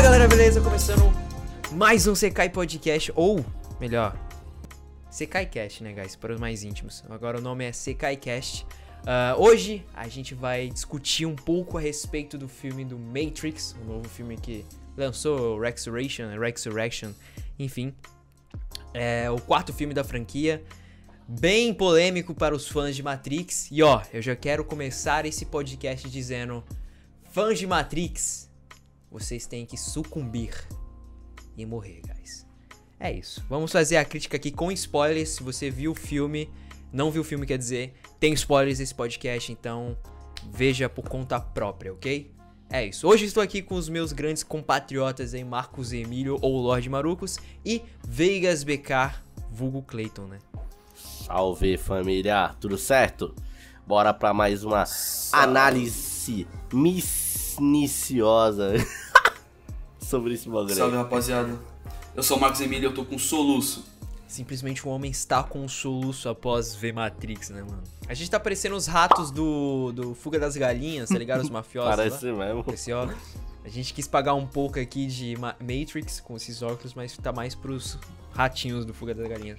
Fala galera, beleza? Começando mais um Sekai Podcast, ou melhor, Sekai Cast, né, guys? Para os mais íntimos. Agora o nome é Sekai Cast. Uh, hoje a gente vai discutir um pouco a respeito do filme do Matrix, o novo filme que lançou, Resurrection, Resurrection, enfim. É o quarto filme da franquia. Bem polêmico para os fãs de Matrix. E ó, eu já quero começar esse podcast dizendo: fãs de Matrix, vocês têm que sucumbir e morrer, guys. É isso. Vamos fazer a crítica aqui com spoilers. Se você viu o filme, não viu o filme, quer dizer, tem spoilers nesse podcast, então veja por conta própria, ok? É isso. Hoje estou aqui com os meus grandes compatriotas aí, Marcos Emílio ou Lorde Marucos e Vegas BK, vulgo Clayton, né? Salve família, tudo certo? Bora para mais uma Salve. análise minuciosa sobre esse bagulho. Salve rapaziada, eu sou o Marcos Emílio e eu tô com soluço. Simplesmente um homem está com um soluço após ver Matrix, né, mano? A gente tá parecendo os ratos do, do Fuga das Galinhas, tá ligado? Os mafiosos. Parece lá. mesmo. Esse ó. A gente quis pagar um pouco aqui de Matrix com esses óculos, mas tá mais pros ratinhos do Fuga das Galinhas.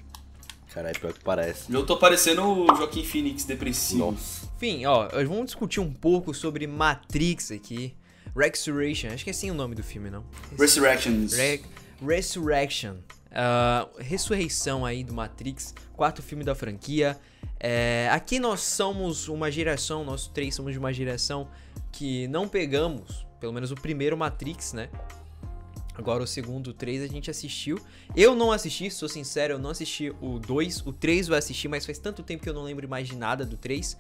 Caralho, pior que parece. Eu tô parecendo o Joaquim Phoenix depressivo. Nossa. Enfim, ó, vamos discutir um pouco sobre Matrix aqui. Resurrection, acho que é assim o nome do filme, não? Resurrections. Re Resurrection. Uh, ressurreição aí do Matrix, quarto filme da franquia. É, aqui nós somos uma geração, nós três somos de uma geração que não pegamos, pelo menos o primeiro Matrix, né? Agora o segundo, o 3 a gente assistiu. Eu não assisti, sou sincero, eu não assisti o 2. O 3 eu assisti, mas faz tanto tempo que eu não lembro mais de nada do 3.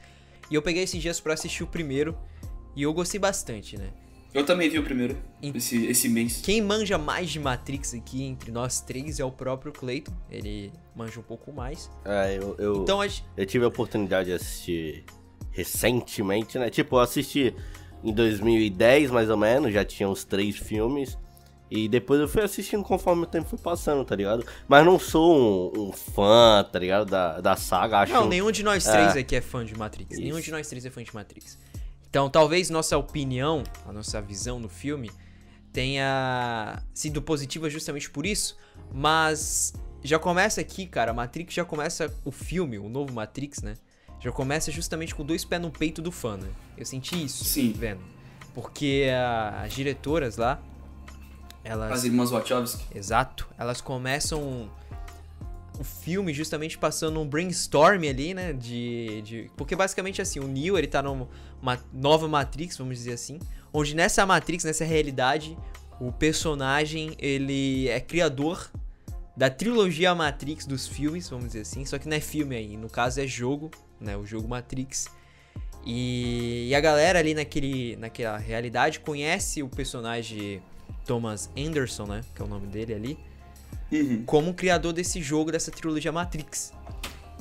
E eu peguei esses dias para assistir o primeiro. E eu gostei bastante, né? Eu também vi o primeiro, esse, esse mês. Quem manja mais de Matrix aqui entre nós três é o próprio Clayton. Ele manja um pouco mais. É, eu, eu, então, a... eu tive a oportunidade de assistir recentemente, né? Tipo, eu assisti em 2010, mais ou menos, já tinha os três filmes. E depois eu fui assistindo conforme o tempo foi passando, tá ligado? Mas não sou um, um fã, tá ligado? Da, da saga, acho. Não, nenhum de nós três é... aqui é fã de Matrix. Isso. Nenhum de nós três é fã de Matrix. Então, talvez nossa opinião, a nossa visão do filme tenha sido positiva justamente por isso, mas já começa aqui, cara, Matrix já começa o filme, o novo Matrix, né? Já começa justamente com dois pés no peito do fã, né? Eu senti isso, Sim. vendo. Porque a, as diretoras lá, elas... As irmãs Wachowski. Exato. Elas começam o filme justamente passando um brainstorm ali, né? De, de. Porque basicamente assim, o Neo ele tá numa nova Matrix, vamos dizer assim. Onde nessa Matrix, nessa realidade, o personagem ele é criador da trilogia Matrix dos filmes, vamos dizer assim. Só que não é filme aí, no caso é jogo, né? O jogo Matrix. E, e a galera ali naquele, naquela realidade conhece o personagem Thomas Anderson, né? Que é o nome dele ali uhum. como criador desse jogo, dessa trilogia Matrix.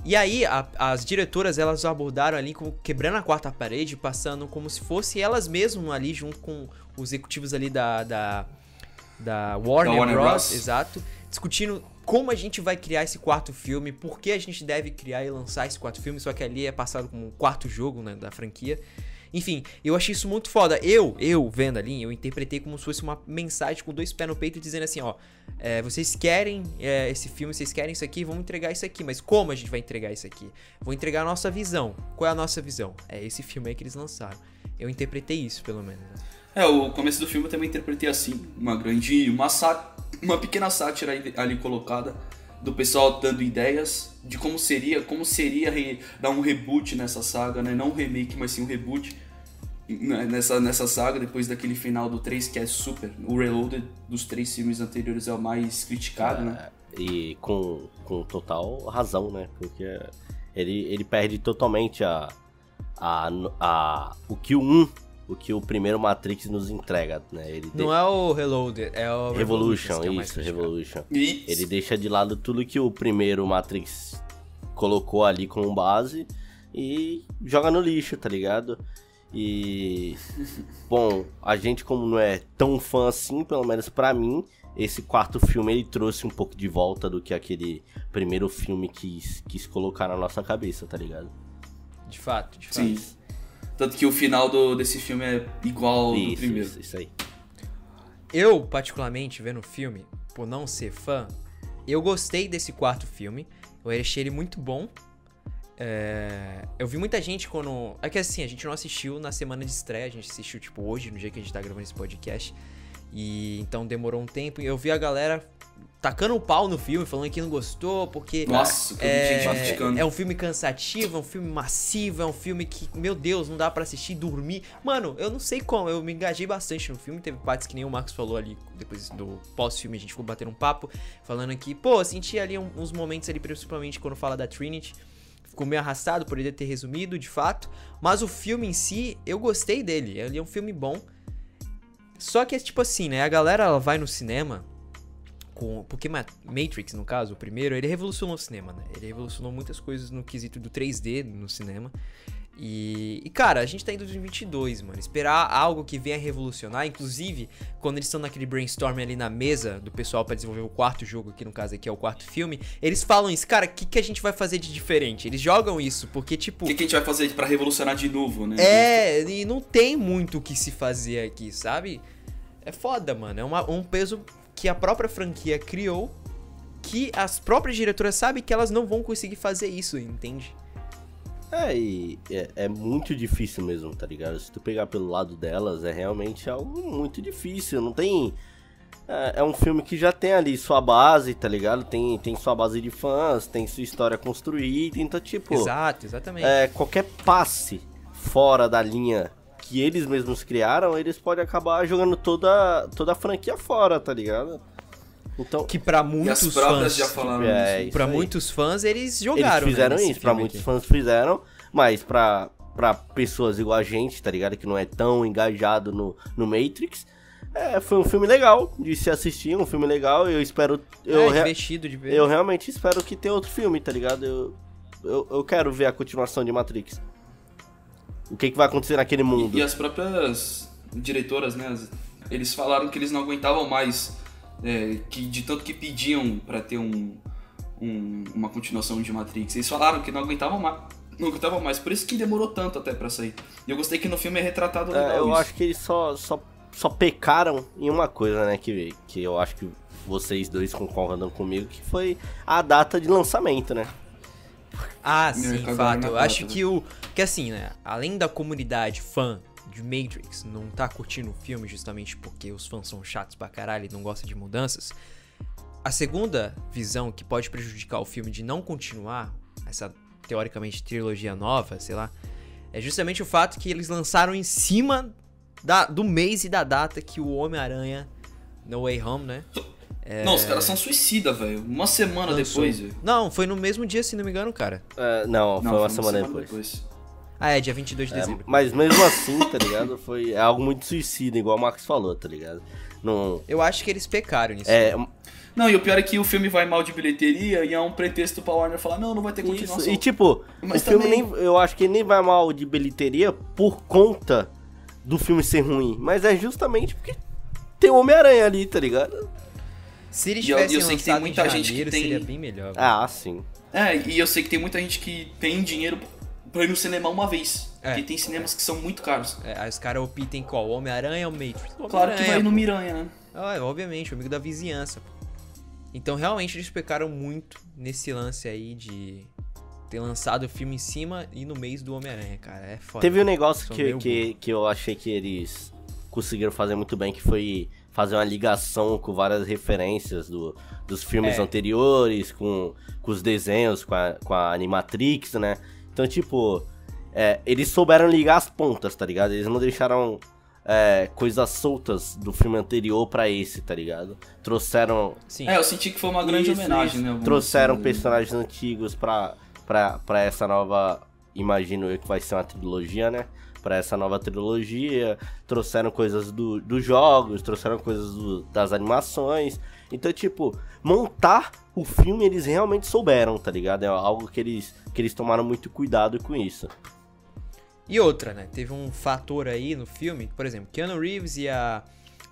E aí, a, as diretoras, elas abordaram ali como quebrando a quarta parede, passando como se fosse elas mesmas ali, junto com os executivos ali da, da, da Warner, da Warner Bros, Bros. Exato. Discutindo como a gente vai criar esse quarto filme, por que a gente deve criar e lançar esse quarto filme, só que ali é passado como um quarto jogo né, da franquia. Enfim, eu achei isso muito foda. Eu, eu vendo ali, eu interpretei como se fosse uma mensagem com dois pés no peito dizendo assim, ó, é, vocês querem é, esse filme, vocês querem isso aqui, vamos entregar isso aqui. Mas como a gente vai entregar isso aqui? Vou entregar a nossa visão. Qual é a nossa visão? É esse filme aí que eles lançaram. Eu interpretei isso, pelo menos. É, o começo do filme eu também interpretei assim, uma grande, uma, uma pequena sátira ali colocada do pessoal dando ideias de como seria, como seria dar um reboot nessa saga, né? Não um remake, mas sim um reboot nessa, nessa saga, depois daquele final do 3 que é super. O Reloaded dos três filmes anteriores é o mais criticado, né? é, né? E com, com total razão, né? Porque ele, ele perde totalmente a, a, a, o que o 1 o que o primeiro Matrix nos entrega, né? Ele Não de... é o Reloaded, é o Revolution, Revolution é isso, Revolution. Isso. Ele deixa de lado tudo que o primeiro Matrix colocou ali como base e joga no lixo, tá ligado? E bom, a gente como não é tão fã assim, pelo menos para mim, esse quarto filme ele trouxe um pouco de volta do que aquele primeiro filme quis, quis colocar na nossa cabeça, tá ligado? De fato, de fato. Sim. Tanto que o final do, desse filme é igual ao isso, do primeiro. Isso, isso aí. eu, particularmente, vendo o filme, por não ser fã, eu gostei desse quarto filme. Eu achei ele muito bom. É... Eu vi muita gente quando. É que assim, a gente não assistiu na semana de estreia, a gente assistiu, tipo, hoje, no dia que a gente tá gravando esse podcast. E então demorou um tempo. E eu vi a galera tacando o pau no filme, falando que não gostou, porque. Nossa, é, é um filme cansativo, é um filme massivo, é um filme que, meu Deus, não dá para assistir dormir. Mano, eu não sei como, eu me engajei bastante no filme. Teve partes que nem o Marcos falou ali, depois do pós-filme, a gente ficou batendo um papo, falando que, pô, senti ali uns momentos ali, principalmente quando fala da Trinity. Ficou meio arrastado, poderia ter resumido, de fato. Mas o filme em si, eu gostei dele. Ele é um filme bom. Só que é tipo assim, né? A galera ela vai no cinema com. Porque Matrix, no caso, o primeiro, ele revolucionou o cinema, né? Ele revolucionou muitas coisas no quesito do 3D no cinema. E, e, cara, a gente tá em 2022, mano. Esperar algo que venha revolucionar, inclusive quando eles estão naquele brainstorm ali na mesa do pessoal para desenvolver o quarto jogo, que no caso aqui é o quarto filme, eles falam isso, cara, o que, que a gente vai fazer de diferente? Eles jogam isso, porque tipo. O que, que, a gente vai fazer para revolucionar de novo, né? É, e não tem muito o que se fazer aqui, sabe? É foda, mano. É uma, um peso que a própria franquia criou, que as próprias diretoras sabem que elas não vão conseguir fazer isso, entende? É, e é, é, muito difícil mesmo, tá ligado? Se tu pegar pelo lado delas, é realmente algo muito difícil. Não tem. É, é, um filme que já tem ali sua base, tá ligado? Tem, tem sua base de fãs, tem sua história construída, então, tipo. Exato, exatamente. É, qualquer passe fora da linha que eles mesmos criaram, eles podem acabar jogando toda, toda a franquia fora, tá ligado? Então, que para muitos fãs já falaram é. Para muitos fãs eles jogaram, Eles fizeram né, isso, para muitos fãs fizeram, mas para para pessoas igual a gente, tá ligado, que não é tão engajado no, no Matrix, é, foi um filme legal de se assistir, um filme legal. Eu espero. Eu, é, divertido de ver. Eu realmente espero que tenha outro filme, tá ligado? Eu, eu, eu quero ver a continuação de Matrix o que, que vai acontecer naquele mundo. E, e as próprias diretoras, né? Eles falaram que eles não aguentavam mais, é, que de tanto que pediam para ter um, um, uma continuação de Matrix. Eles falaram que não aguentavam mais. Não aguentavam mais, por isso que demorou tanto até para sair. E eu gostei que no filme é retratado legal. É, eu isso. acho que eles só, só, só pecaram em uma coisa, né? Que, que eu acho que vocês dois concordam comigo, que foi a data de lançamento, né? Ah, sim, fato. Eu acho que o. Que assim, né? Além da comunidade fã de Matrix não tá curtindo o filme justamente porque os fãs são chatos pra caralho e não gostam de mudanças. A segunda visão que pode prejudicar o filme de não continuar, essa teoricamente trilogia nova, sei lá, é justamente o fato que eles lançaram em cima da, do mês e da data que o Homem-Aranha No Way Home, né? É... Não, os caras são suicida, velho. Uma semana Lançou. depois, velho. Não, foi no mesmo dia, se não me engano, cara. É, não, foi, não, uma, foi semana, uma semana depois. depois. Ah, é, dia 22 de é, dezembro. Mas mesmo assim, tá ligado? Foi algo muito suicida, igual o Marcos falou, tá ligado? Não... Eu acho que eles pecaram nisso. É... Não, e o pior é que o filme vai mal de bilheteria e é um pretexto pra Warner falar, não, não vai ter continuação. Isso. E tipo, Mas o filme também... nem, eu acho que ele nem vai mal de bilheteria por conta do filme ser ruim. Mas é justamente porque tem o Homem-Aranha ali, tá ligado? Se eles tivessem eu, eu sei que tem muita gente que tem... seria bem melhor. Ah, sim. É, e eu sei que tem muita gente que tem dinheiro pra ir no cinema uma vez. É. Porque tem cinemas que são muito caros. É, aí os caras optem qual? Homem-Aranha ou Matrix? Homem claro que vai no Miranha, né? Ah, obviamente, o amigo da vizinhança. Então realmente eles pecaram muito nesse lance aí de ter lançado o filme em cima e no mês do Homem-Aranha, cara. É foda. Teve um negócio que, que, que eu achei que eles conseguiram fazer muito bem, que foi fazer uma ligação com várias referências do, dos filmes é. anteriores, com, com os desenhos, com a, com a Animatrix, né? Então, tipo, é, eles souberam ligar as pontas, tá ligado? Eles não deixaram é, coisas soltas do filme anterior para esse, tá ligado? Trouxeram. Sim. É, eu senti que foi uma grande isso, homenagem, isso. né? Trouxeram assim, personagens antigos pra, pra, pra essa nova. Imagino eu que vai ser uma trilogia, né? Para essa nova trilogia, trouxeram coisas do, dos jogos, trouxeram coisas do, das animações. Então, tipo, montar o filme eles realmente souberam, tá ligado? É algo que eles, que eles tomaram muito cuidado com isso. E outra, né? Teve um fator aí no filme, por exemplo, Keanu Reeves e a,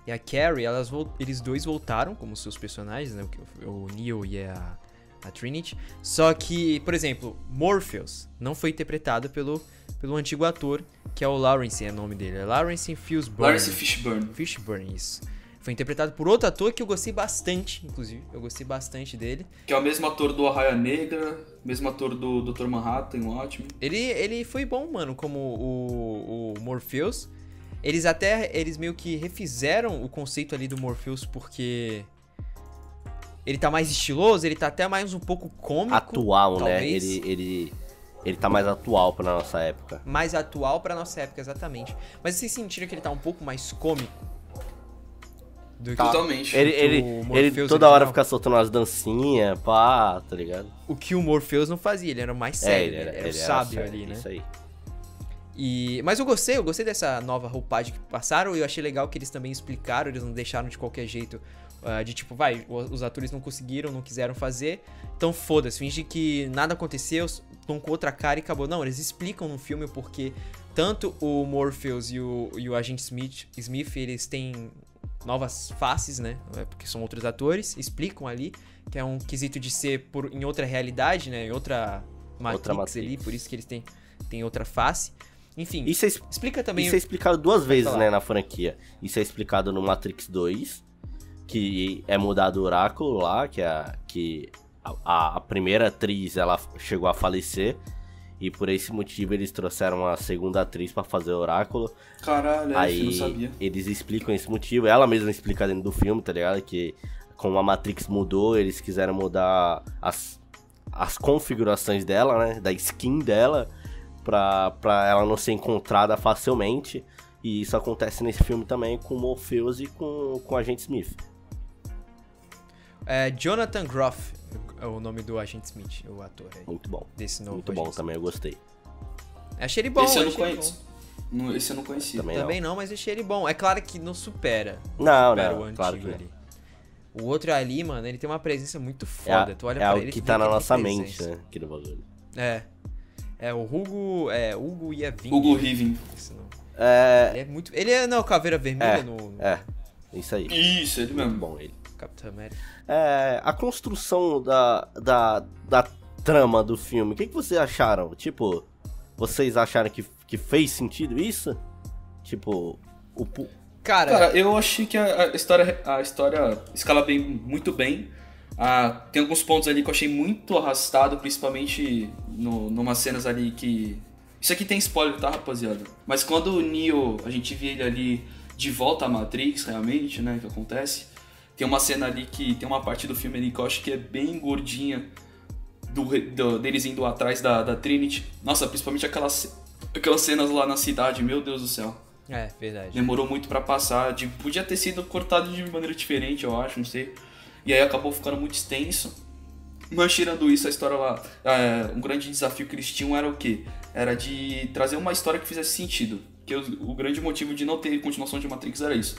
e a Carrie, elas, eles dois voltaram como seus personagens, né? O, o Neo e a, a Trinity. Só que, por exemplo, Morpheus não foi interpretado pelo, pelo antigo ator que é o Lawrence, é o nome dele. É Lawrence Fishburne. Lawrence Fishburne. Fishburne, isso. Foi interpretado por outro ator que eu gostei bastante, inclusive. Eu gostei bastante dele. Que é o mesmo ator do Arraia Negra, mesmo ator do Dr. Manhattan, ótimo. Ele, ele foi bom, mano, como o, o Morpheus. Eles até, eles meio que refizeram o conceito ali do Morpheus porque ele tá mais estiloso, ele tá até mais um pouco cômico. Atual, né? talvez. né? Ele, ele, ele tá mais atual pra nossa época. Mais atual pra nossa época, exatamente. Mas vocês sentiram que ele tá um pouco mais cômico? Do tá. Totalmente. Ele, ele, ele toda original. hora fica soltando umas dancinhas, pá, tá ligado? O que o Morpheus não fazia, ele era mais sério, é, ele era, ele era ele o sábio era ali, né? Isso aí. E, mas eu gostei, eu gostei dessa nova roupagem que passaram e eu achei legal que eles também explicaram, eles não deixaram de qualquer jeito uh, de tipo, vai, os atores não conseguiram, não quiseram fazer, então foda-se, finge que nada aconteceu, estão com outra cara e acabou. Não, eles explicam no filme porque tanto o Morpheus e o, e o agente Smith, Smith, eles têm novas faces, né? É, porque são outros atores, explicam ali que é um quesito de ser por, em outra realidade, né? Em outra Matrix, outra Matrix. ali, por isso que eles têm, têm outra face. Enfim, isso é, explica também. Isso é explicado duas vezes, né, na franquia. Isso é explicado no Matrix 2, que é mudado o oráculo lá, que, é, que a, a primeira atriz ela chegou a falecer. E por esse motivo eles trouxeram a segunda atriz para fazer o oráculo. Caralho, Aí não sabia. Eles explicam esse motivo. Ela mesma explica dentro do filme, tá ligado? Que como a Matrix mudou, eles quiseram mudar as, as configurações dela, né? Da skin dela pra, pra ela não ser encontrada facilmente. E isso acontece nesse filme também com o Morpheus e com, com o Agente Smith. É Jonathan Groff é o nome do Agente Smith, o ator aí. Muito bom. Desse novo Muito bom Smith. também, eu gostei. Achei ele bom, Esse eu não conheço. Bom. Esse eu não conhecia. Também, Também não. não. mas achei ele bom. É claro que não supera. Não, supera não, o claro que ali. O outro ali, mano, ele tem uma presença muito foda. É, tu olha é pra ele, que tá na nossa mente, né? Aqui no bagulho. É. É, o Hugo. É, Hugo Iavin. Hugo Riven. É... Ele é muito. Ele é, não, Caveira Vermelha é, no. É, isso aí. Isso, ele mesmo. Muito bom ele. Capitão América. É, a construção da, da, da trama do filme, o que, que vocês acharam? Tipo, vocês acharam que, que fez sentido isso? Tipo, o. Cara, Cara eu achei que a, a, história, a história escala bem, muito bem. Ah, tem alguns pontos ali que eu achei muito arrastado, principalmente no, numas cenas ali que. Isso aqui tem spoiler, tá, rapaziada? Mas quando o Neo, a gente vê ele ali de volta à Matrix, realmente, né, que acontece, tem uma cena ali que tem uma parte do filme ali que eu acho que é bem gordinha, do, do deles indo atrás da, da Trinity. Nossa, principalmente aquelas, aquelas cenas lá na cidade, meu Deus do céu. É, verdade. Demorou muito para passar, de, podia ter sido cortado de maneira diferente, eu acho, não sei. E aí acabou ficando muito extenso. Mas tirando isso, a história lá. É, um grande desafio que eles tinham era o quê? Era de trazer uma história que fizesse sentido. Que o, o grande motivo de não ter continuação de Matrix era isso.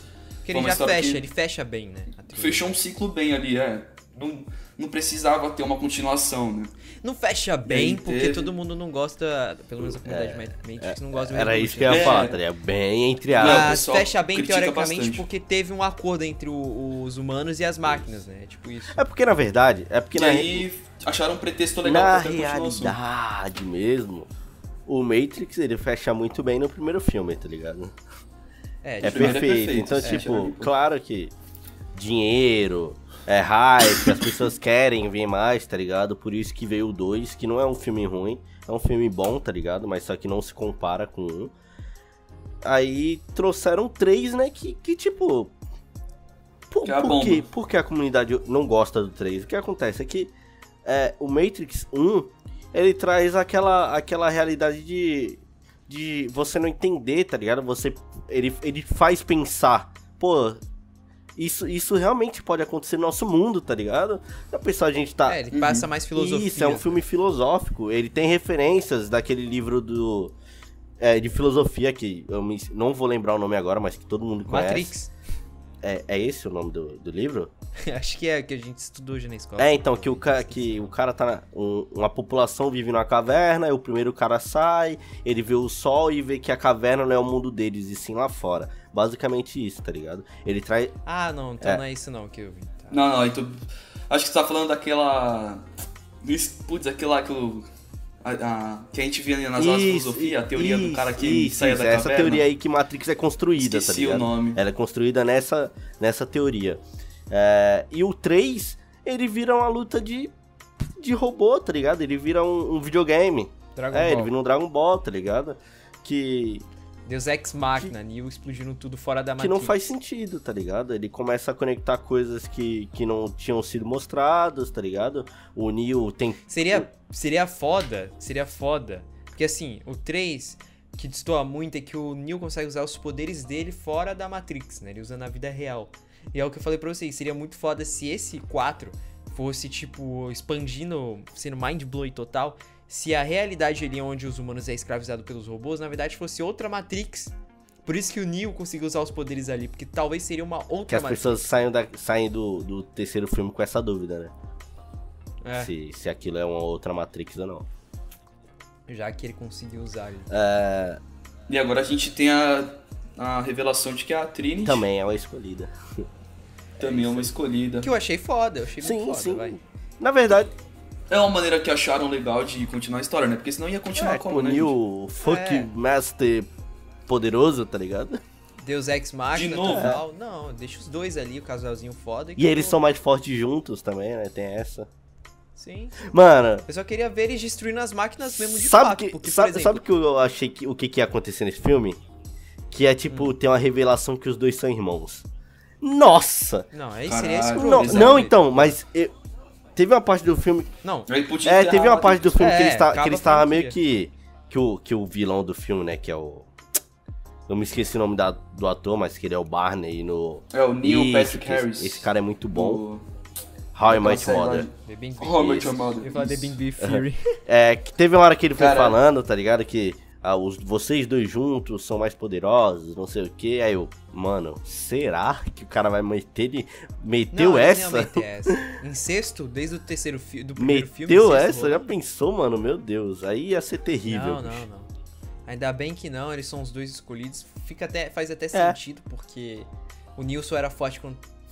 Porque ele já fecha, ele fecha bem, né? Fechou um ciclo bem ali, é. Não, não precisava ter uma continuação, né? Não fecha bem, porque teve... todo mundo não gosta, pelo menos a comunidade é, Matrix é, não gosta Era isso que eu ia falar, tá Bem entre aspas. Mas fecha bem teoricamente bastante. porque teve um acordo entre o, os humanos e as máquinas, né? Tipo isso. É porque na verdade, é porque e na aí acharam um pretexto legal na pra ter realidade mesmo, o Matrix ele fecha muito bem no primeiro filme, tá ligado? É, é, perfeito. é perfeito. Então, é, tipo, claro que dinheiro, é hype, as pessoas querem ver mais, tá ligado? Por isso que veio o 2, que não é um filme ruim, é um filme bom, tá ligado? Mas só que não se compara com um. Aí trouxeram três, né? Que, que tipo. Por, que é por, quê? por que a comunidade não gosta do 3? O que acontece é que é, o Matrix 1 ele traz aquela, aquela realidade de, de você não entender, tá ligado? Você, ele, ele faz pensar, pô, isso, isso realmente pode acontecer no nosso mundo, tá ligado? A pessoa a gente tá. É, ele passa mais filosofia. Isso, é um filme filosófico. Ele tem referências daquele livro do. É, de filosofia que eu me, não vou lembrar o nome agora, mas que todo mundo conhece. Matrix. É, é esse o nome do, do livro? Acho que é, que a gente estudou já na escola. É, então, que o, ca, que o cara tá. Um, uma população vive numa caverna, e o primeiro cara sai, ele vê o sol e vê que a caverna não é o mundo deles, e sim lá fora. Basicamente isso, tá ligado? Ele traz. Ah, não, então é. não é isso não que eu vi. Tá. Não, não, então. Acho que você tá falando daquela. Putz, aquele lá que o. A, a, que a gente via nas aulas de filosofia, a teoria isso, do cara que isso, saia isso, da caverna. Essa teoria aí que Matrix é construída, Esqueci tá ligado? o nome. Ela é construída nessa, nessa teoria. É, e o 3, ele vira uma luta de, de robô, tá ligado? Ele vira um, um videogame. Dragon é, Ball. ele vira um Dragon Ball, tá ligado? Que Deus Ex Machina, Neo explodindo tudo fora da Matrix. Que não faz sentido, tá ligado? Ele começa a conectar coisas que, que não tinham sido mostradas, tá ligado? O Neo tem... Seria, seria foda, seria foda. Porque assim, o 3, que destoa muito é que o Neo consegue usar os poderes dele fora da Matrix, né? Ele usa na vida real. E é o que eu falei pra vocês, seria muito foda se esse 4 fosse, tipo, expandindo, sendo mind blowing total, se a realidade ali onde os humanos é escravizado pelos robôs, na verdade fosse outra Matrix. Por isso que o Neo conseguiu usar os poderes ali, porque talvez seria uma outra Que as Matrix. pessoas saem, da, saem do, do terceiro filme com essa dúvida, né? É. Se, se aquilo é uma outra Matrix ou não. Já que ele conseguiu usar ali. É... E agora a gente tem a, a revelação de que a Trinity... Também é uma escolhida. Também é, é uma escolhida. Que eu achei foda, eu achei sim, muito foda, sim. vai. Na verdade, é uma maneira que acharam legal de continuar a história, né? Porque senão ia continuar é, como, né? o Fuck é. Master poderoso, tá ligado? Deus Ex Machina, de novo. Total. Não, deixa os dois ali, o casalzinho foda. E, e eles são mais fortes juntos também, né? Tem essa. Sim. Mano. Eu só queria ver eles destruindo as máquinas mesmo de sabe fato. Que, porque, sabe, exemplo, sabe que eu achei que o que, que ia acontecer nesse filme? Que é tipo, hum. ter uma revelação que os dois são irmãos. Nossa! Não, aí seria escroto. Não, não, então, mas eu, Teve uma parte do filme. Não. É, teve uma parte do filme é, que ele está, que ele estava meio que que o que o vilão do filme, né, que é o eu me esqueci o nome da, do ator, mas que ele é o Barney no É o Neil Patrick Harris. Esse, esse, cara é muito bom. O... How I Met Mother. How I Met Mother. Ia falar The Big Beef Fury. É, que teve uma hora que ele foi Cara, falando, tá ligado? Que ah, os, vocês dois juntos são mais poderosos, não sei o que. Aí eu, mano, será que o cara vai meter ele. Meteu não, essa? Não, essa. Em sexto, desde o terceiro fi do primeiro Meteu filme. Meteu essa? Já pensou, mano? Meu Deus. Aí ia ser terrível. Não, não, não. Ainda bem que não, eles são os dois escolhidos. Fica até, faz até é. sentido, porque o Nilson era forte,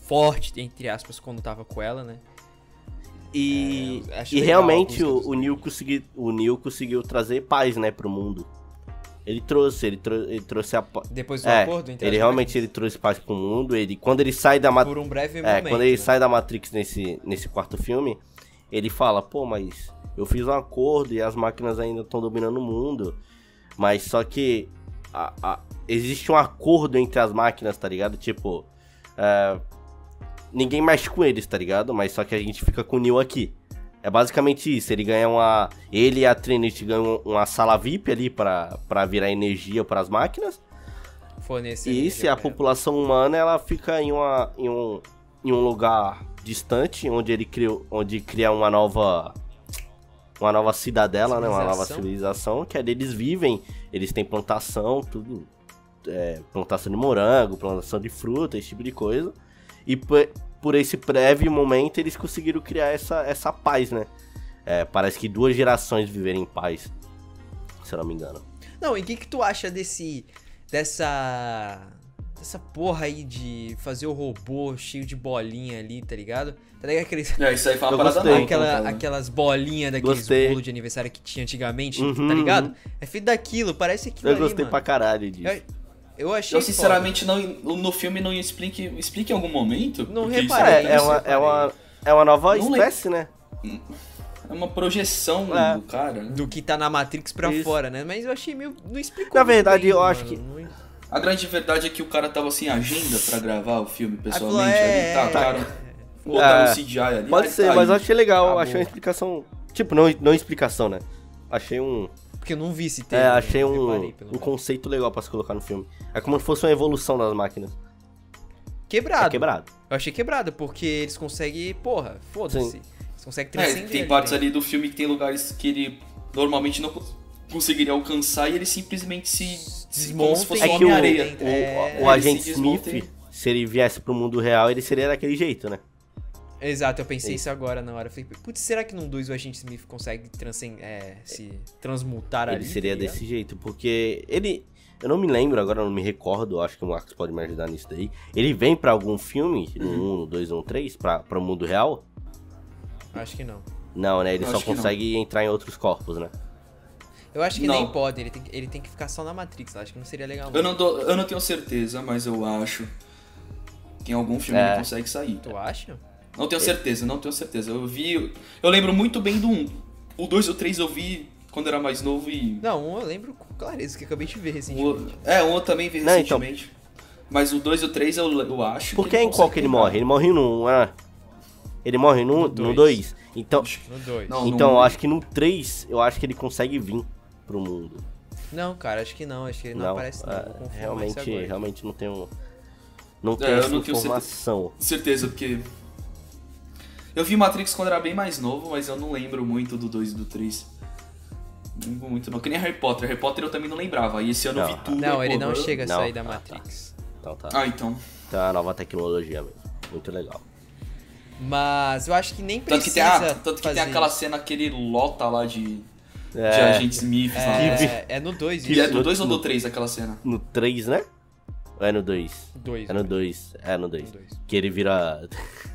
forte, entre aspas, quando tava com ela, né? E, é, e realmente o, o, Neil conseguiu, o Neil conseguiu trazer paz, né, pro mundo. Ele trouxe, ele, trou ele trouxe a Depois do é, acordo entre Ele realmente ele trouxe paz pro mundo. Ele, quando ele sai da Matrix. Por um breve é, quando ele né? sai da Matrix nesse, nesse quarto filme, ele fala, pô, mas eu fiz um acordo e as máquinas ainda estão dominando o mundo. Mas só que a, a, existe um acordo entre as máquinas, tá ligado? Tipo, é, ninguém mexe com eles, tá ligado? Mas só que a gente fica com o Neil aqui. É basicamente isso, ele ganha uma. Ele e a Trinity ganham uma sala VIP ali para virar energia para as máquinas. Fornecer e se a população humana ela fica em, uma, em, um, em um lugar distante, onde ele cria, onde cria uma nova. Uma nova cidadela, né? Uma nova civilização, que é eles vivem, eles têm plantação, tudo. É, plantação de morango, plantação de fruta, esse tipo de coisa. E por esse breve momento eles conseguiram criar essa, essa paz, né? É, parece que duas gerações viverem em paz, se eu não me engano. Não, e o que, que tu acha desse. dessa. dessa porra aí de fazer o robô cheio de bolinha ali, tá ligado? Tá ligado aqueles. É, isso aí foi uma parada nova. Aquela, né? aquelas bolinhas daqueles bolos de aniversário que tinha antigamente, uhum, tá ligado? Uhum. É feito daquilo, parece aquilo Eu ali, gostei mano. pra caralho disso. Eu, eu achei. Eu sinceramente não no filme não explique explique em algum momento. Não reparei. É, é, uma, é uma é uma nova não espécie, né? É uma projeção é. do cara. Né? Do que tá na Matrix pra Isso. fora, né? Mas eu achei meio. Não explicou. Na verdade, bem, eu mano. acho que. A grande verdade é que o cara tava sem agenda pra gravar o filme pessoalmente. é, ali, tá, cara. Botaram é, CGI ali. Pode ser, tá mas eu achei legal. Acabou. Achei uma explicação. Tipo, não, não explicação, né? Achei um porque eu não vi esse termo. É, achei um, um conceito legal pra se colocar no filme. É como se fosse uma evolução das máquinas. Quebrado. É quebrado. Eu achei quebrado, porque eles conseguem, porra, foda-se. Eles conseguem é, transcender. É, tem partes ali do filme que tem lugares que ele normalmente não conseguiria alcançar e ele simplesmente se desmonta se é que o, areia. O, é, o agente Smith, se ele viesse pro mundo real, ele seria daquele jeito, né? Exato, eu pensei isso agora na hora. Eu falei, putz, será que num 2 o agente Smith consegue é, se transmutar ele ali? Ele seria tá desse jeito, porque ele. Eu não me lembro agora, não me recordo, acho que o Marcos pode me ajudar nisso daí. Ele vem para algum filme, no 1, no 2, no 3, pra, pra o mundo real? Acho que não. Não, né? Ele só consegue entrar em outros corpos, né? Eu acho que não. nem pode, ele tem, ele tem que ficar só na Matrix, acho que não seria legal. Eu não, tô, eu não tenho certeza, mas eu acho que em algum filme é. ele consegue sair. Tu acha? Não tenho certeza, não tenho certeza. Eu vi. Eu lembro muito bem do 1. O 2 e o 3 eu vi quando era mais novo e. Não, um eu lembro com clareza que acabei de ver recentemente. O, é, um eu também vi recentemente. Não, então... Mas o 2 e o 3 eu, eu acho. Porque em qual que ele morre? Ele morre no 1, é? Ele morre no 2. Então, no dois. Não, então no... eu acho que no 3, eu acho que ele consegue vir pro mundo. Não, cara, acho que não. Acho que ele não, não aparece não. É, realmente, realmente não tem um. Não tem é, essa não informação. certeza, porque. Eu vi Matrix quando era bem mais novo, mas eu não lembro muito do 2 e do 3. Não lembro muito, não. Que nem Harry Potter. Harry Potter eu também não lembrava. E esse ano não. eu vi tudo. Não, ele não chega a sair da Matrix. Então tá. Ah, então. Então é a nova tecnologia mesmo. Muito legal. Mas eu acho que nem precisa. Tanto que tem, a, tanto que tem aquela cena que ele lota lá de. É, de Agente Smith. É, é no 2 E é no 2 ou no 3 aquela cena? No 3, né? Ou é no 2? 2. É no 2. É no 2. Que ele vira.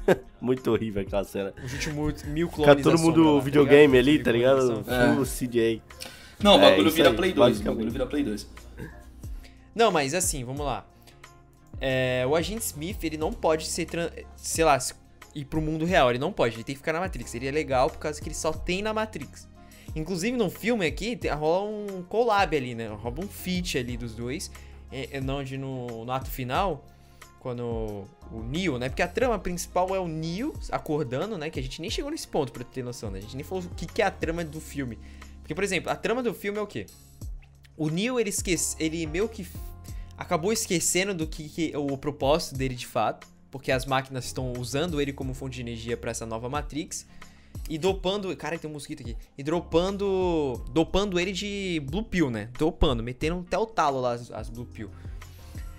Muito horrível aquela cena. Os últimos mil clones. Fica todo mundo sombra, tá videogame tá ali, tá ligado? É. Full CJ. Não, o bagulho é, vira aí, Play 2. O bagulho vira Play 2. Não, mas assim, vamos lá. É, o agente Smith, ele não pode ser, sei lá, ir pro mundo real. Ele não pode, ele tem que ficar na Matrix. Seria legal por causa que ele só tem na Matrix. Inclusive, no filme aqui, rola um collab ali, né? Rola um feat ali dos dois. É, é onde no, no ato final, quando o Neo, né? Porque a trama principal é o Neo acordando, né? Que a gente nem chegou nesse ponto pra ter noção, né? A gente nem falou o que, que é a trama do filme. Porque, por exemplo, a trama do filme é o quê? O Neo, ele esquece. Ele meio que acabou esquecendo do que, que o propósito dele de fato porque as máquinas estão usando ele como fonte de energia para essa nova Matrix e dopando, cara, tem um mosquito aqui, e dropando, dopando ele de Blue Pill, né? Dopando, metendo até o talo lá as, as Blue Pill.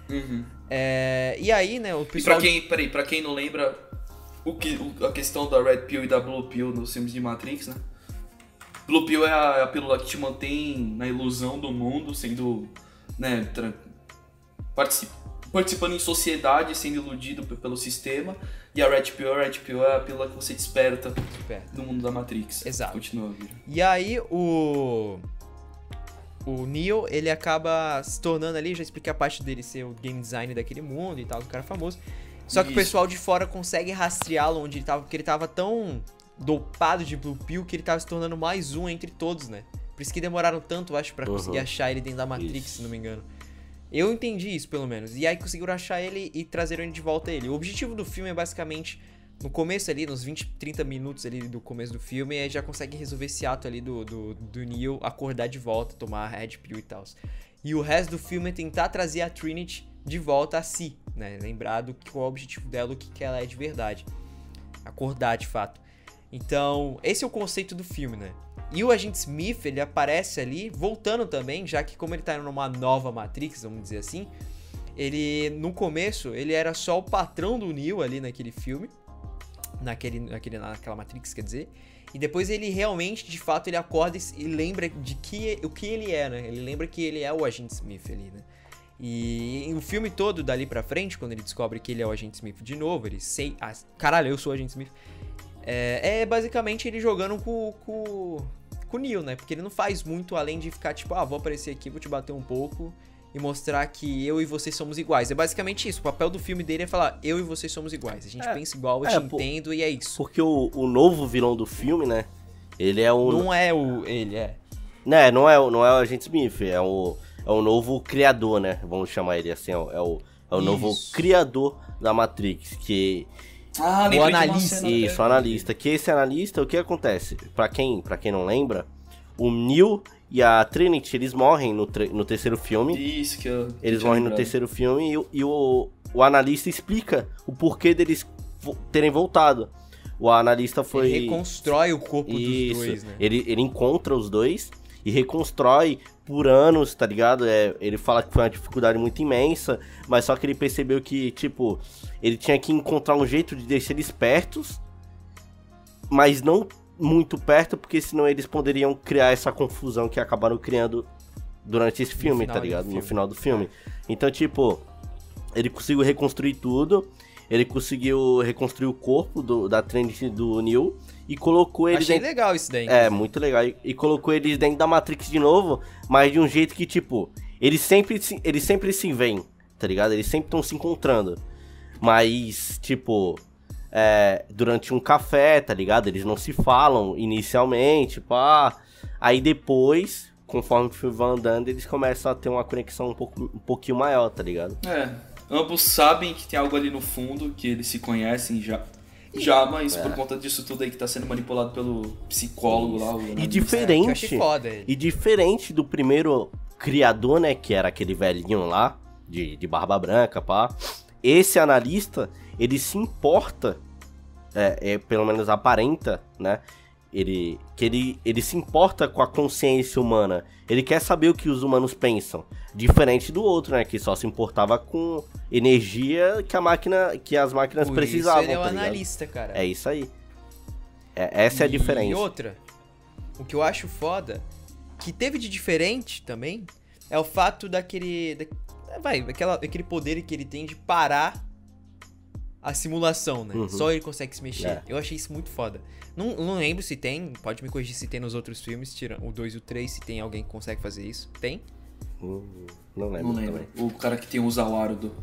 Uhum. É, e aí, né, o pessoal... E pra quem, peraí, pra quem não lembra, o que, o, a questão da Red Pill e da Blue Pill nos filmes de Matrix, né? Blue Pill é a, é a pílula que te mantém na ilusão do mundo, sendo, né, participa participando em sociedade, sendo iludido pelo sistema. E a Red Pill, a Red Pill é a pílula que você desperta, no mundo da Matrix. Exato. Continua, Vira. E aí o o Neo, ele acaba se tornando ali, já expliquei a parte dele ser o game design daquele mundo e tal, do cara famoso. Só que Isso. o pessoal de fora consegue rastreá-lo onde ele tava, porque ele tava tão dopado de Blue Pill que ele tava se tornando mais um entre todos, né? Por isso que demoraram tanto, acho, para uhum. conseguir achar ele dentro da Matrix, Isso. se não me engano. Eu entendi isso, pelo menos. E aí conseguiram achar ele e trazer ele de volta a ele. O objetivo do filme é basicamente, no começo ali, nos 20, 30 minutos ali do começo do filme, é já consegue resolver esse ato ali do, do, do Neo acordar de volta, tomar a Red Pill e tal. E o resto do filme é tentar trazer a Trinity de volta a si, né? Lembrar do qual é o objetivo dela, o que, que ela é de verdade. Acordar de fato. Então, esse é o conceito do filme, né? E o agente Smith, ele aparece ali, voltando também, já que como ele tá numa nova Matrix, vamos dizer assim, ele, no começo, ele era só o patrão do Neo ali naquele filme, naquele, naquele, naquela Matrix, quer dizer, e depois ele realmente, de fato, ele acorda e lembra de que, o que ele é, né? Ele lembra que ele é o agente Smith ali, né? E o filme todo, dali pra frente, quando ele descobre que ele é o agente Smith de novo, ele sei. Ah, caralho, eu sou o agente Smith. É, é basicamente ele jogando com, com, com o Neo, né? Porque ele não faz muito além de ficar tipo, ah, vou aparecer aqui, vou te bater um pouco e mostrar que eu e você somos iguais. É basicamente isso. O papel do filme dele é falar, eu e você somos iguais. A gente é, pensa igual, eu é, te por, entendo e é isso. Porque o, o novo vilão do filme, né? Ele é um. Não é o. Ele é. Né, não é, não é o Agente Smith, é o, é o novo criador, né? Vamos chamar ele assim, é o, é o, é o novo criador da Matrix, que ah, o analista. Isso, o analista. Que esse analista, o que acontece? Para quem, pra quem não lembra, o Neo e a Trinity, eles morrem no, no terceiro filme. Isso que eu. Eles morrem lembrado. no terceiro filme e, e, o, o analista explica o porquê deles terem voltado. O analista foi. Ele reconstrói o corpo Isso. dos dois, né? Ele, ele encontra os dois e reconstrói por anos, tá ligado? É, ele fala que foi uma dificuldade muito imensa, mas só que ele percebeu que, tipo, ele tinha que encontrar um jeito de deixar eles pertos, mas não muito perto, porque senão eles poderiam criar essa confusão que acabaram criando durante esse filme, tá ligado? Filme. No final do filme. Então, tipo, ele conseguiu reconstruir tudo ele conseguiu reconstruir o corpo do, da Trinity do Neo e colocou ele Achei dentro... legal isso daí. É, muito legal. E, e colocou eles dentro da Matrix de novo, mas de um jeito que, tipo, eles sempre se, eles sempre se veem, tá ligado? Eles sempre estão se encontrando. Mas, tipo, é, durante um café, tá ligado? Eles não se falam inicialmente, pá. Aí depois, conforme o filme vai andando, eles começam a ter uma conexão um, pouco, um pouquinho maior, tá ligado? É. Ambos sabem que tem algo ali no fundo, que eles se conhecem já. Já, mas é. por conta disso tudo aí que tá sendo manipulado pelo psicólogo Isso. lá. O e diferente. É, e diferente do primeiro criador, né? Que era aquele velhinho lá, de, de barba branca, pá. Esse analista, ele se importa, é, é, pelo menos aparenta, né? Ele, que ele, ele se importa com a consciência humana. Ele quer saber o que os humanos pensam. Diferente do outro, né? Que só se importava com energia que a máquina, que as máquinas Por precisavam. Isso ele é o tá analista, cara. É isso aí. É, essa é a diferença. E outra, o que eu acho foda, que teve de diferente também, é o fato daquele. Da, vai, aquela, aquele poder que ele tem de parar a simulação, né? Uhum. Só ele consegue se mexer. É. Eu achei isso muito foda. Não, não lembro se tem, pode me corrigir se tem nos outros filmes, tira o 2 e o 3, se tem alguém que consegue fazer isso. Tem? Hum, não lembro. Não lembro. Também. O cara que tem o Zawarudo.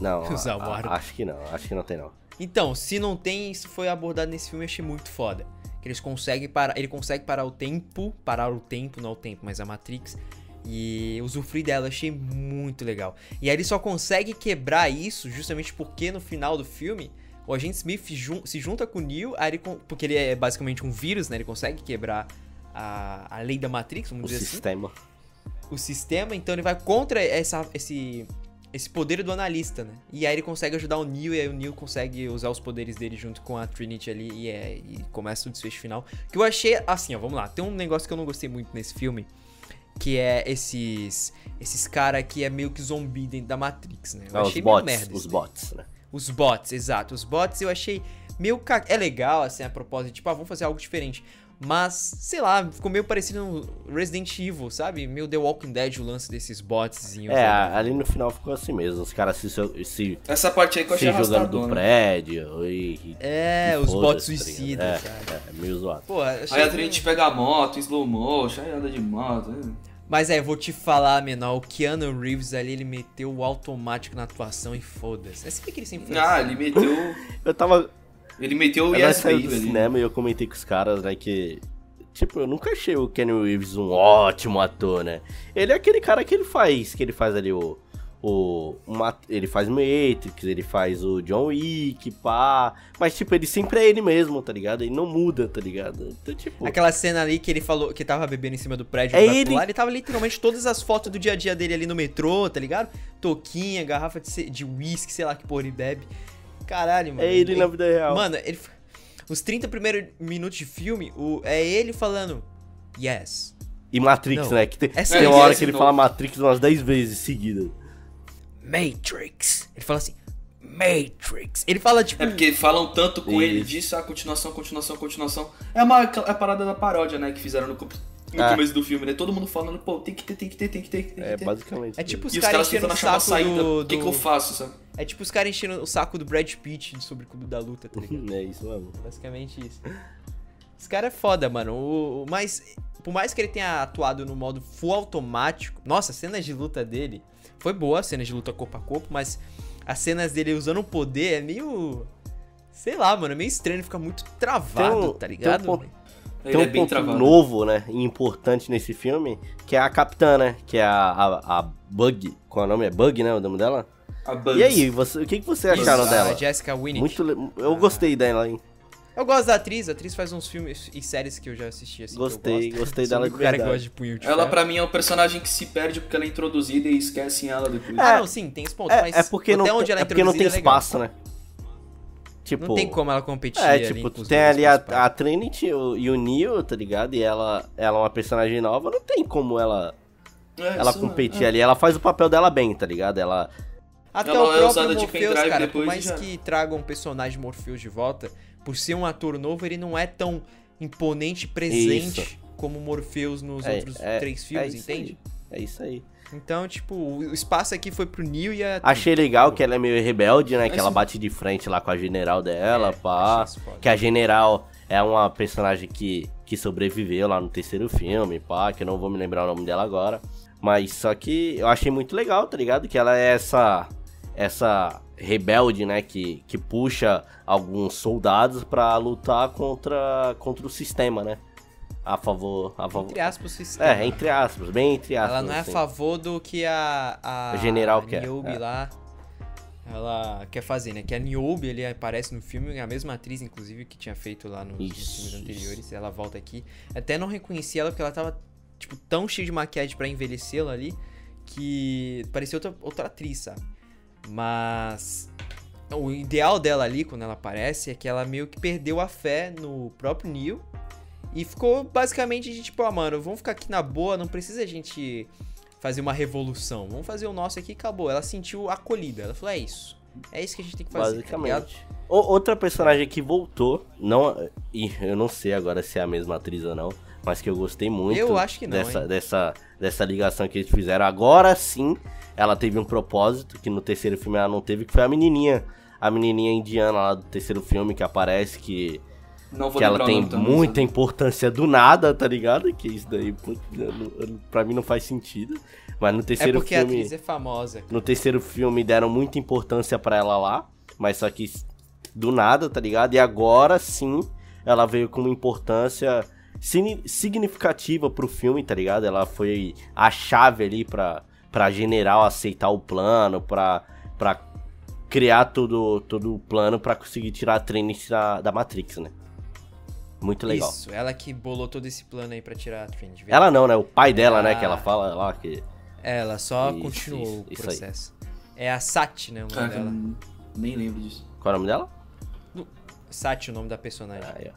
Não, a, a, acho que não, acho que não tem não. Então, se não tem, isso foi abordado nesse filme, achei muito foda. Que eles conseguem parar, ele consegue parar o tempo, parar o tempo, não o tempo, mas a Matrix, e usufruir dela, achei muito legal. E aí ele só consegue quebrar isso justamente porque no final do filme o agente Smith jun se junta com o Neo, ele, porque ele é basicamente um vírus, né? Ele consegue quebrar a, a lei da Matrix, vamos o dizer sistema. assim. O sistema. então ele vai contra essa, esse, esse poder do analista, né? E aí ele consegue ajudar o Neo, e aí o Neo consegue usar os poderes dele junto com a Trinity ali, e, é, e começa o desfecho final. Que eu achei, assim, ó, vamos lá. Tem um negócio que eu não gostei muito nesse filme, que é esses esses cara que é meio que zumbi dentro da Matrix, né? Eu achei os bots, merda. Os bots, né? Os bots, exato. Os bots eu achei meio. Ca... É legal, assim, a propósito, tipo, ah, vamos fazer algo diferente. Mas, sei lá, ficou meio parecido no Resident Evil, sabe? Meio The Walking Dead o lance desses bots. É, ali no final ficou assim mesmo. Os caras se, se. Essa parte aí que eu achei se jogando do né? prédio. E, é, e os bots tá suicidas, tá é, é, meio zoado. Pô, aí a gente pega a moto, slow motion, aí anda de moto. Né? Mas é, vou te falar, menor, o Keanu Reeves ali, ele meteu o automático na atuação e foda-se. É sempre que ele sempre foi Ah, assim. ele meteu... eu tava... Ele meteu o Yes Baby do cinema e eu comentei com os caras, né, que... Tipo, eu nunca achei o Keanu Reeves um ótimo ator, né? Ele é aquele cara que ele faz, que ele faz ali o o uma, ele faz Matrix, ele faz o John Wick, pá. Mas, tipo, ele sempre é ele mesmo, tá ligado? Ele não muda, tá ligado? Então, tipo... Aquela cena ali que ele falou que tava bebendo em cima do prédio é ele... Pular, ele tava literalmente todas as fotos do dia a dia dele ali no metrô, tá ligado? Toquinha, garrafa de, de whisky, sei lá que porra ele bebe. Caralho, mano. É ele, ele na vida real. Mano, ele. Os 30 primeiros minutos de filme, o, é ele falando yes. E Matrix, não. né? Que tem, é tem uma hora que ele fala Matrix umas 10 vezes seguidas. Matrix. Ele fala assim, Matrix. Ele fala tipo. É porque falam tanto com Isso. ele disso, a continuação, continuação, continuação. É uma é a parada da paródia, né? Que fizeram no, no ah. começo do filme, né? Todo mundo falando, pô, tem que ter, tem que ter, tem que ter, tem que ter. É, basicamente. É tipo os, caras tentando achar uma saída. O que, que eu faço, sabe? É tipo os caras enchendo o saco do Brad Pitt sobre o clube da luta, tá ligado? é isso, mano. Basicamente isso. Esse cara é foda, mano. O, mas, por mais que ele tenha atuado no modo full automático, nossa, cenas de luta dele foi boa, as cenas de luta corpo a corpo, mas as cenas dele usando o poder é meio. Sei lá, mano, é meio estranho, fica muito travado, um, tá ligado? Tem um ponto, tem um é ponto novo, né, e importante nesse filme, que é a capitã, né, que é a, a, a Bug, qual é o nome? É Bug, né, o nome dela? A Bugs. E aí, você, o que, que você acharam dela? A Jessica Winnick. Muito, eu gostei dela, hein. Eu gosto da atriz, a atriz faz uns filmes e séries que eu já assisti, assim. Gostei, gostei dela de cara que gosta de punho de Ela, pra mim, é um personagem que se perde porque ela é introduzida e esquecem ela depois. Ah, não, sim, tem esse ponto, é, mas é porque não, onde ela é, é porque não tem é espaço, né? Tipo, não tem como ela competir é, tipo, tu tem ali a, a, Trinity o, e o Neo, tá ligado? E ela, ela é uma personagem nova, não tem como ela é, ela competir é. ali. Ela faz o papel dela bem, tá ligado? Ela... Até ela o próprio é Morpheus, cara, por mais já... que tragam um personagem Morpheus de volta, por ser um ator novo, ele não é tão imponente presente isso. como Morpheus nos é, outros é, três é filmes, é entende? Aí. É isso aí. Então, tipo, o espaço aqui foi pro Neo e a. Achei legal que ela é meio rebelde, né? Que ela bate de frente lá com a general dela, é, pá. Que a general é uma personagem que, que sobreviveu lá no terceiro filme, pá. Que eu não vou me lembrar o nome dela agora. Mas só que eu achei muito legal, tá ligado? Que ela é essa. Essa rebelde, né, que, que puxa alguns soldados para lutar contra, contra o sistema, né? a favor. A favor... Entre aspas, o sistema. É, entre aspas, bem entre aspas. Ela não é assim. a favor do que a. A general a quer. Niobe é. lá. Ela quer fazer, né? Que a Niobe, ele aparece no filme, é a mesma atriz, inclusive, que tinha feito lá nos, isso, filmes anteriores. Ela volta aqui. Até não reconheci ela porque ela tava, tipo, tão cheia de maquiagem para envelhecê-la ali que parecia outra, outra atriz, sabe? Mas o ideal dela ali, quando ela aparece, é que ela meio que perdeu a fé no próprio Neo e ficou basicamente de tipo, ah, mano, vamos ficar aqui na boa, não precisa a gente fazer uma revolução. Vamos fazer o nosso aqui e acabou. Ela sentiu acolhida. Ela falou, é isso. É isso que a gente tem que fazer. Tá basicamente. Tá outra personagem que voltou, não, eu não sei agora se é a mesma atriz ou não, mas que eu gostei muito. Eu acho que não. Dessa, dessa, dessa ligação que eles fizeram. Agora sim, ela teve um propósito que no terceiro filme ela não teve, que foi a menininha. A menininha indiana lá do terceiro filme que aparece, que não vou que ela tem muita importância do nada, tá ligado? Que isso daí, pra mim, não faz sentido. Mas no terceiro é porque filme. A atriz é famosa. No terceiro filme deram muita importância para ela lá. Mas só que do nada, tá ligado? E agora sim ela veio com uma importância significativa pro filme, tá ligado? Ela foi a chave ali pra, pra general aceitar o plano, pra, pra criar todo, todo o plano para conseguir tirar a Trinity da, da Matrix, né? Muito legal. Isso, ela que bolou todo esse plano aí pra tirar a Trinity. Ela não, né? O pai dela, né? Que ela fala lá que. Ela só isso, continuou isso, o processo. É a Sati, né? O nome dela. Nem lembro disso. Qual é o nome dela? Sati, o nome da personagem. Ah, é.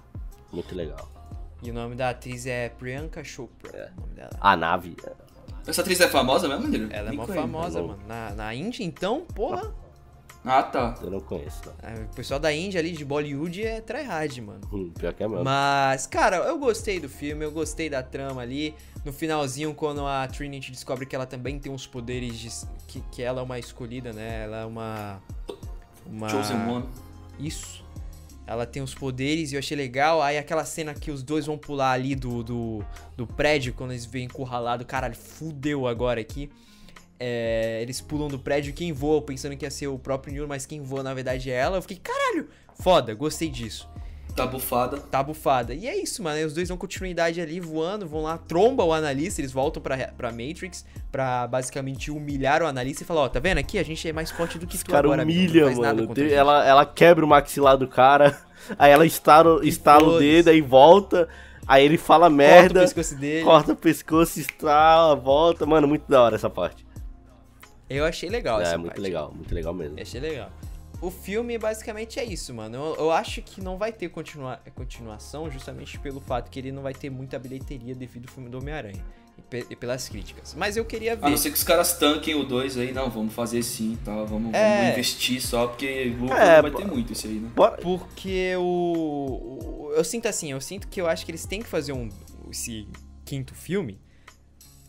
Muito legal. E o nome da atriz é Priyanka Chopra. É. O nome dela. A nave. Essa atriz é famosa mesmo, Andrew? Ela é mó famosa, mano. Na, na Índia, então, porra. Ah, tá. Eu não conheço, não. É, o pessoal da Índia ali, de Bollywood, é tryhard, mano. Hum, pior que é mesmo. Mas, cara, eu gostei do filme, eu gostei da trama ali. No finalzinho, quando a Trinity descobre que ela também tem uns poderes de... Que, que ela é uma escolhida, né? Ela é uma... Uma... Chosen One. Isso. Ela tem os poderes e eu achei legal. Aí aquela cena que os dois vão pular ali do, do, do prédio, quando eles vêm encurralado. Caralho, fudeu agora aqui. É, eles pulam do prédio, quem voa, pensando que ia ser o próprio Neo, mas quem voa na verdade é ela. Eu fiquei, caralho, foda, gostei disso. Tá bufada. Tá bufada. E é isso, mano. Os dois dão continuidade ali voando, vão lá, tromba o analista, eles voltam pra, pra Matrix pra basicamente humilhar o analista e falar: Ó, oh, tá vendo aqui? A gente é mais forte do que Os tu cara agora. humilha, mano. ela, ela quebra o maxilar do cara, aí ela estala, estala o dedo, aí volta. Aí ele fala merda. Corta o pescoço dele. Corta o pescoço, estrala, volta. Mano, muito da hora essa parte. Eu achei legal É, muito parte. legal, muito legal mesmo. Eu achei legal. O filme basicamente é isso, mano. Eu, eu acho que não vai ter continua, continuação justamente pelo fato que ele não vai ter muita bilheteria devido ao filme do Homem-Aranha. E, e, pelas críticas. Mas eu queria ver. A não ser que os caras tanquem o 2 aí, não, vamos fazer sim, tá? Vamos, é... vamos investir só, porque lucro é, não vai ter muito isso aí, né? Porque o, o. Eu sinto assim, eu sinto que eu acho que eles têm que fazer um. Esse quinto filme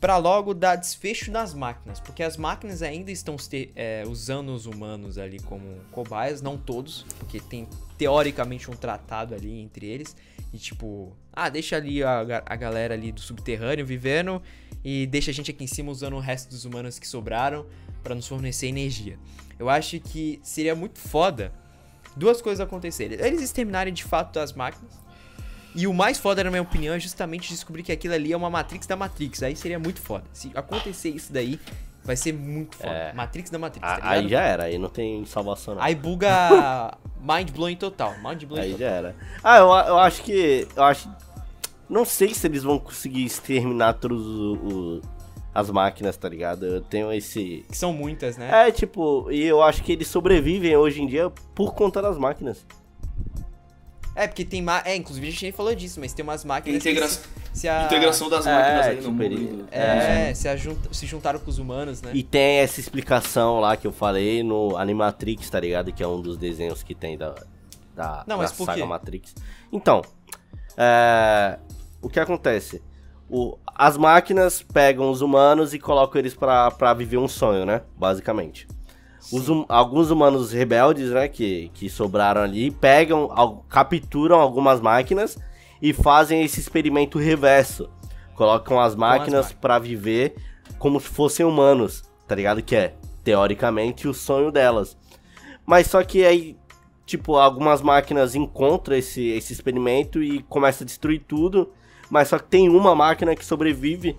para logo dar desfecho nas máquinas, porque as máquinas ainda estão é, usando os humanos ali como cobaias, não todos, porque tem teoricamente um tratado ali entre eles, e tipo, ah, deixa ali a, a galera ali do subterrâneo vivendo e deixa a gente aqui em cima usando o resto dos humanos que sobraram para nos fornecer energia. Eu acho que seria muito foda duas coisas acontecerem. Eles exterminarem de fato as máquinas e o mais foda, na minha opinião, é justamente descobrir que aquilo ali é uma Matrix da Matrix. Aí seria muito foda. Se acontecer isso daí, vai ser muito foda. É. Matrix da Matrix, tá Aí já era, aí não tem salvação não. Aí buga mind blowing total. Mind blowing aí total. já era. Ah, eu, eu acho que. Eu acho. Não sei se eles vão conseguir exterminar todos os, as máquinas, tá ligado? Eu tenho esse. Que são muitas, né? É, tipo, e eu acho que eles sobrevivem hoje em dia por conta das máquinas. É, porque tem. Ma... É, inclusive a gente nem falou disso, mas tem umas máquinas. Integra... Se, se a... Integração das máquinas é, aí no mundo. É, é. Se, se juntaram com os humanos, né? E tem essa explicação lá que eu falei no Animatrix, tá ligado? Que é um dos desenhos que tem da, da, Não, mas da saga Matrix. Então, é... o que acontece? o, as máquinas pegam os humanos e colocam eles pra, pra viver um sonho, né? Basicamente. Os, hum, alguns humanos rebeldes, né, que, que sobraram ali, pegam, al, capturam algumas máquinas e fazem esse experimento reverso. Colocam as máquinas para viver como se fossem humanos, tá ligado? Que é, teoricamente, o sonho delas. Mas só que aí, tipo, algumas máquinas encontram esse, esse experimento e começam a destruir tudo. Mas só que tem uma máquina que sobrevive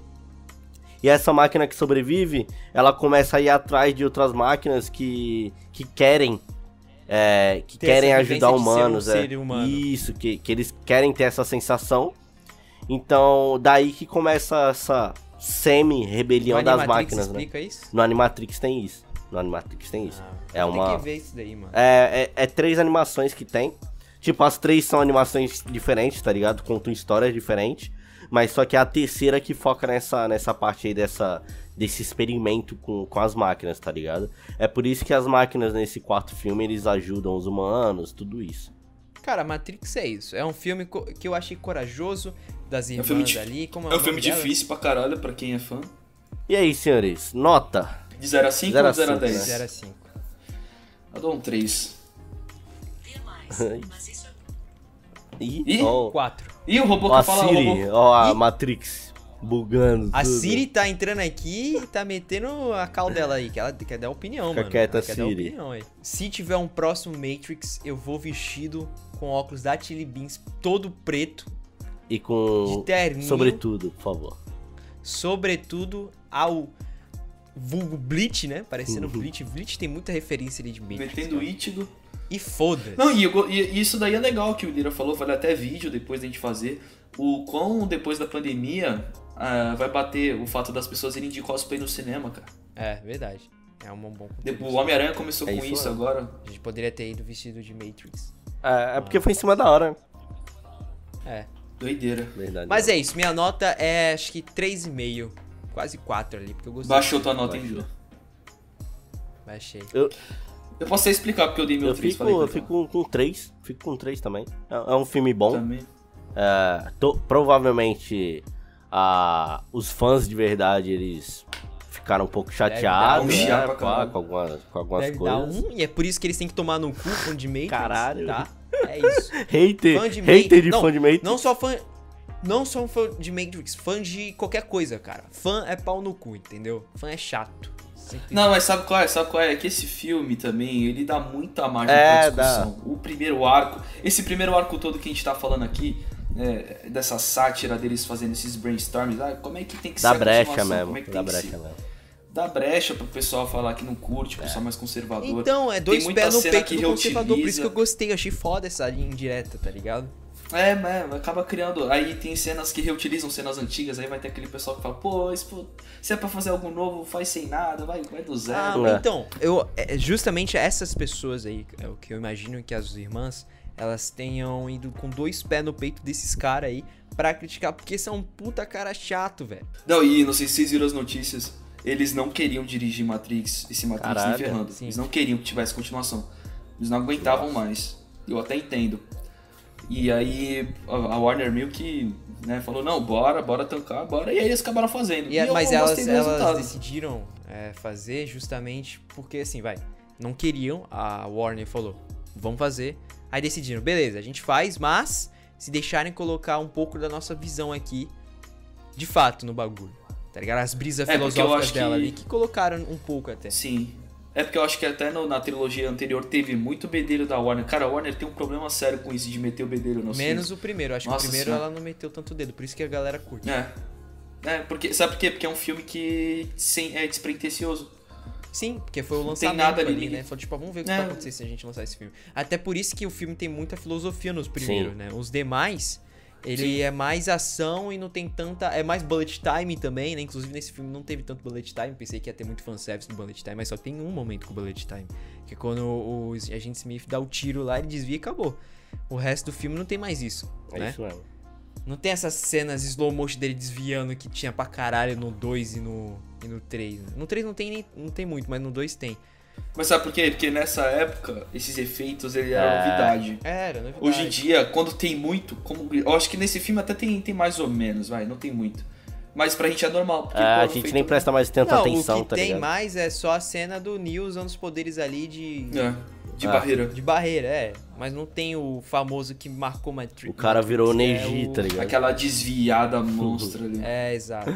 e essa máquina que sobrevive, ela começa a ir atrás de outras máquinas que, que querem é, que ter querem ajudar humanos. Um é. Humano. Isso, que, que eles querem ter essa sensação. Então, daí que começa essa semi-rebelião das máquinas, né? Isso? No Animatrix tem isso. No Animatrix tem isso. Ah, é uma. que ver isso daí, mano. É, é, é, três animações que tem. Tipo, as três são animações diferentes, tá ligado? Contam histórias diferentes mas só que é a terceira que foca nessa, nessa parte aí dessa, desse experimento com, com as máquinas, tá ligado? É por isso que as máquinas nesse quarto filme, eles ajudam os humanos, tudo isso. Cara, Matrix é isso. É um filme que eu achei corajoso das irmãs é um filme ali. Como é, é um filme difícil pra caralho pra quem é fã. E aí, senhores, nota? De 0 a 5 ou de 0 a 10? De 0 a 5. Eu dou um 3. E? 4. E o robô que fala Siri, robô... ó a Matrix bugando A tudo. Siri tá entrando aqui e tá metendo a cal dela aí, que ela quer dar opinião, Fica mano. quieta, ela quer Siri. dar opinião aí. Se tiver um próximo Matrix, eu vou vestido com óculos da Chili Beans, todo preto. E com... De terninho. Sobretudo, por favor. Sobretudo ao vulgo Bleach, né? Parecendo uhum. Bleach. Bleach tem muita referência ali de Matrix. Metendo Ítido. E foda-se. Não, e, e, isso daí é legal que o Lira falou, vale até vídeo depois da gente fazer. O quão depois da pandemia uh, vai bater o fato das pessoas irem de cosplay no cinema, cara. É, verdade. É um bom O Homem-Aranha começou é com isso, isso agora. A gente poderia ter ido vestido de Matrix. É, é porque foi em cima da hora. É. Doideira. Verdade. Mas é isso, minha nota é acho que 3,5. Quase 4 ali, porque eu gostei. Baixou tua nota, hein, Baixei. Eu, eu posso até explicar porque eu dei meu eu 3. Fico, eu fico com 3. Fico com 3 também. É, é, um filme bom. Também. É, tô, provavelmente a, os fãs de verdade, eles ficaram um pouco chateados um né, com, com, algumas, com algumas Deve coisas. Dar um, e é por isso que eles têm que tomar no cu fã de Matrix. Caralho. Tá? É isso. hater, fã de hater de não, fã de Matrix. Não só fã... Não só fã de Matrix, fã de qualquer coisa, cara. Fã é pau no cu, entendeu? Fã é chato. Não, mas sabe qual é? Sabe qual é? é? Que esse filme também, ele dá muita margem é, pra discussão. Dá. O primeiro arco, esse primeiro arco todo que a gente tá falando aqui, é, dessa sátira deles fazendo esses brainstorms, ah, como é que tem que dá ser brecha mesmo, como é que dá tem brecha que ser? mesmo. Dá brecha pro pessoal falar que não curte, o pessoal é. mais conservador. Então, é dois pés no peito do conservador, por isso que eu gostei, achei foda essa linha indireta, tá ligado? É, mas acaba criando. Aí tem cenas que reutilizam cenas antigas, aí vai ter aquele pessoal que fala, pô, isso, se é pra fazer algo novo, faz sem nada, vai, vai do zero. Ah, então, eu, é, justamente essas pessoas aí, é o que eu imagino que as irmãs, elas tenham ido com dois pés no peito desses caras aí pra criticar, porque são um puta cara chato, velho. Não, e não sei se vocês viram as notícias, eles não queriam dirigir Matrix, esse Matrix Caralho, nem ferrando. Sim. Eles não queriam que tivesse continuação. Eles não aguentavam Nossa. mais. Eu até entendo. E aí a Warner que né, falou, não, bora, bora tancar, bora. E aí eles acabaram fazendo. E, e mas elas, elas decidiram é, fazer justamente porque, assim, vai, não queriam, a Warner falou, vamos fazer. Aí decidiram, beleza, a gente faz, mas se deixarem colocar um pouco da nossa visão aqui, de fato, no bagulho. Tá ligado? As brisas é, filosóficas dela que... ali, que colocaram um pouco até. Sim, é porque eu acho que até no, na trilogia anterior teve muito bedelho da Warner. Cara, a Warner tem um problema sério com isso de meter o bedelho no Menos filmes. o primeiro. Acho Nossa que o primeiro senhora. ela não meteu tanto dedo, por isso que a galera curte. É. É, porque, sabe por quê? Porque é um filme que sem, é despretensioso. Sim, porque foi o lançamento tem nada ali, ali né? Falou, tipo, vamos ver o que é. vai acontecer se a gente lançar esse filme. Até por isso que o filme tem muita filosofia nos primeiros, Sim. né? Os demais ele Sim. é mais ação e não tem tanta. É mais bullet time também, né? Inclusive nesse filme não teve tanto bullet time. Pensei que ia ter muito fanservice no bullet time, mas só tem um momento com bullet time. Que é quando o, agente Smith dá o tiro lá, ele desvia e acabou. O resto do filme não tem mais isso. É né? isso mesmo. Não tem essas cenas slow motion dele desviando que tinha pra caralho no 2 e no, e no 3. Né? No 3 não tem, nem, não tem muito, mas no 2 tem. Mas sabe por quê? Porque nessa época, esses efeitos ele era é, novidade. Era, novidade. Hoje em dia, quando tem muito, como eu acho que nesse filme até tem, tem mais ou menos, vai, não tem muito. Mas pra gente é normal. É, a gente nem presta mais tanta não, atenção, o que tá tem ligado? mais é só a cena do Neo usando os poderes ali de... É, de Ah. barreira. De barreira, é. Mas não tem o famoso que marcou Matrix. O cara virou Matrix, Neji, é o- tá ligado? Aquela desviada monstra ali. É, exato.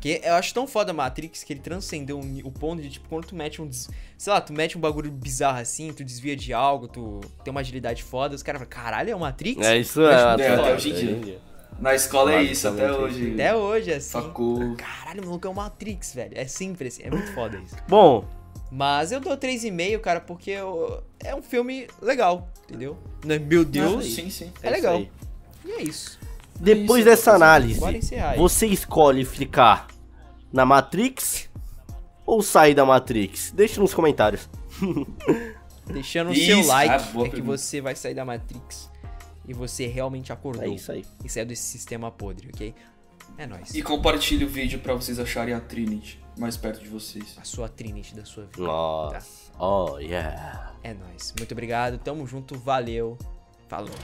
Que eu acho tão foda Matrix que ele transcendeu o ponto de, tipo, quando tu mete um. des- Sei lá, tu mete um bagulho bizarro assim, tu desvia de algo, tu tem uma agilidade foda, os caras falam, caralho, é o Matrix? É isso, é. acho até, até hoje em dia. Na escola é isso, até Basicamente hoje. Até hoje, assim. Sacou. Caralho, maluco, é o Matrix, velho. É sempre assim, é muito foda isso. Bom, Mas eu dou 3,5, cara, porque eu- é um filme legal, entendeu? Não é, meu Deus, Sim, sim. é isso legal. aí. E é isso. Depois Isso, dessa análise, você escolhe ficar na Matrix ou sair da Matrix? Deixa nos comentários. Deixando o seu like, ah, é que pergunta. você vai sair da Matrix e você realmente acordou. É isso aí. E saiu desse sistema podre, ok? É nóis. E compartilhe o vídeo pra vocês acharem a Trinity mais perto de vocês. A sua Trinity da sua vida. Nossa. Oh, yeah. É nóis. Muito obrigado, tamo junto, valeu. Falou.